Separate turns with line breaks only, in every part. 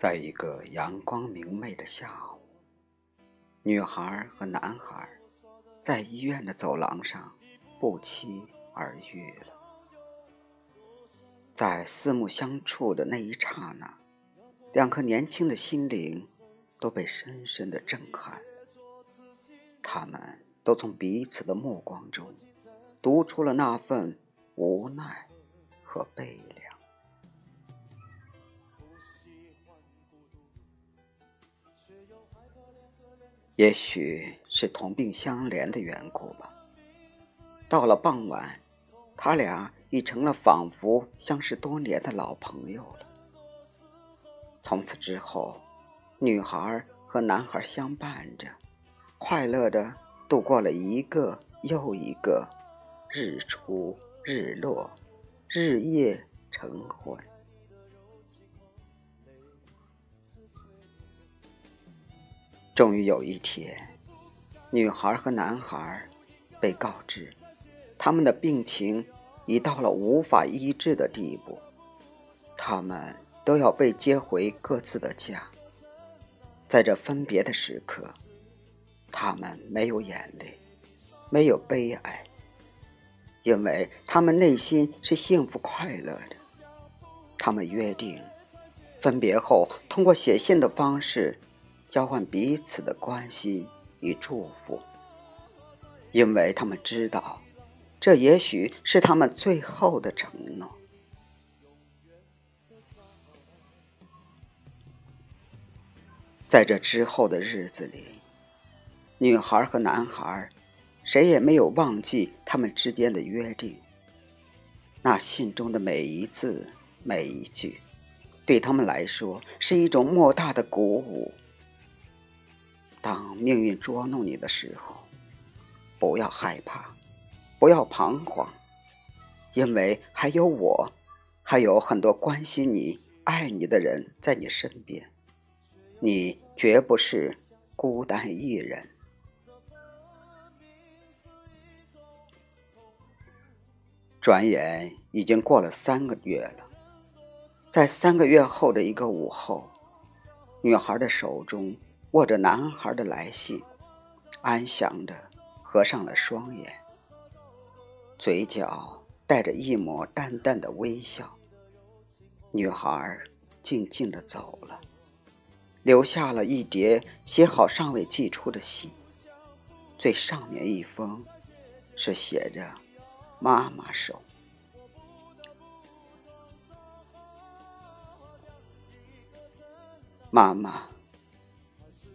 在一个阳光明媚的下午，女孩和男孩在医院的走廊上不期而遇了。在四目相触的那一刹那，两颗年轻的心灵都被深深的震撼。他们都从彼此的目光中读出了那份无奈和悲凉。也许是同病相怜的缘故吧。到了傍晚，他俩已成了仿佛相识多年的老朋友了。从此之后，女孩和男孩相伴着，快乐的度过了一个又一个日出日落、日夜成婚。终于有一天，女孩和男孩被告知，他们的病情已到了无法医治的地步，他们都要被接回各自的家。在这分别的时刻，他们没有眼泪，没有悲哀，因为他们内心是幸福快乐的。他们约定，分别后通过写信的方式。交换彼此的关心与祝福，因为他们知道，这也许是他们最后的承诺。在这之后的日子里，女孩和男孩谁也没有忘记他们之间的约定。那信中的每一字每一句，对他们来说是一种莫大的鼓舞。当命运捉弄你的时候，不要害怕，不要彷徨，因为还有我，还有很多关心你、爱你的人在你身边，你绝不是孤单一人。转眼已经过了三个月了，在三个月后的一个午后，女孩的手中。握着男孩的来信，安详的合上了双眼，嘴角带着一抹淡淡的微笑。女孩静静的走了，留下了一叠写好尚未寄出的信，最上面一封是写着“妈妈手”。妈妈。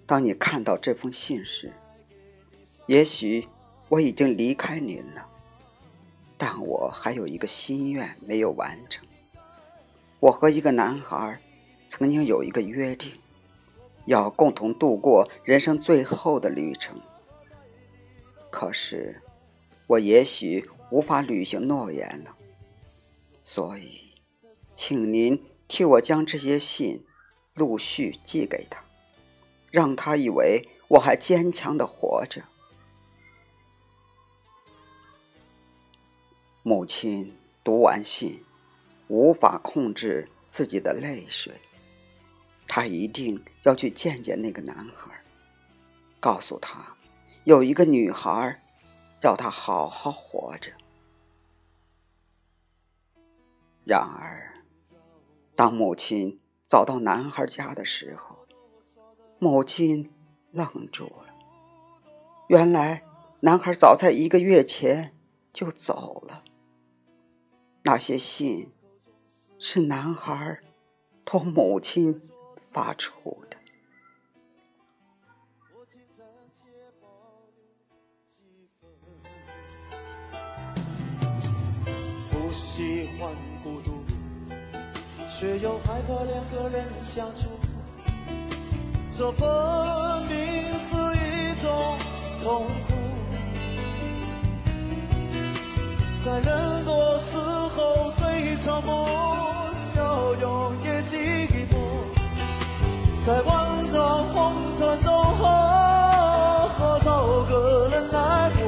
当你看到这封信时，也许我已经离开您了，但我还有一个心愿没有完成。我和一个男孩曾经有一个约定，要共同度过人生最后的旅程。可是，我也许无法履行诺言了，所以，请您替我将这些信陆续寄给他。让他以为我还坚强的活着。母亲读完信，无法控制自己的泪水。她一定要去见见那个男孩，告诉他，有一个女孩，叫他好好活着。然而，当母亲找到男孩家的时候，母亲愣住了。原来，男孩早在一个月前就走了。那些信是男孩托母亲发出的。不喜欢孤独，却又害怕两个人相处。这分明是一种痛苦，在人多时候最沉默，笑容也寂寞，在万丈红尘中，好好找个人来过。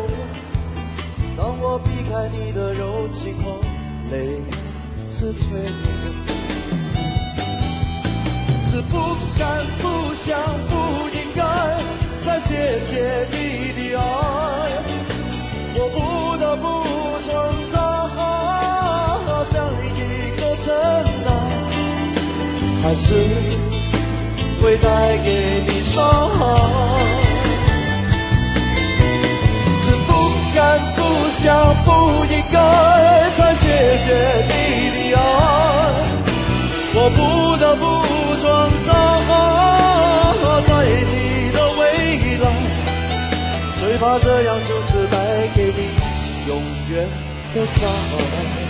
当我避开你的柔情后，泪开始坠
想不应该再谢谢你的爱，我不得不创造这样一个尘埃，还是会带给你伤害，是不敢不想不应该再谢谢你的爱。我不得不创造怕这样就是带给你永远的伤害。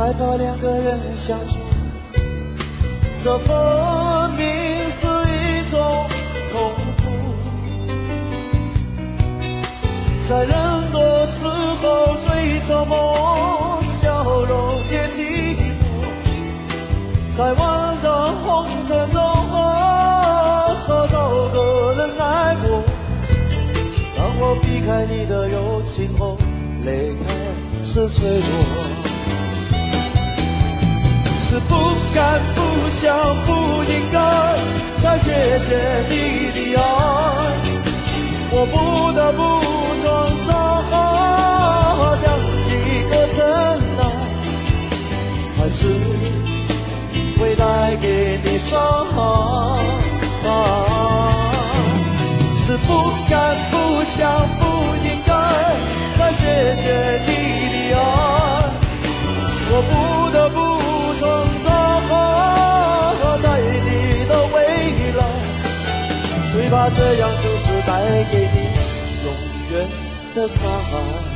害怕两个人相处。这分明是一种痛苦，在人多时候最折磨，笑容也寂寞。在万丈红尘中，和找个人爱过，当我避开你的柔情后。泪开始坠落，想、不应该再谢谢你的爱，我不得不装作好像一个真爱，还是会带给你伤害，是不敢、不想、不应该再。谢谢你的爱，我不这样就是带给你永远的伤害。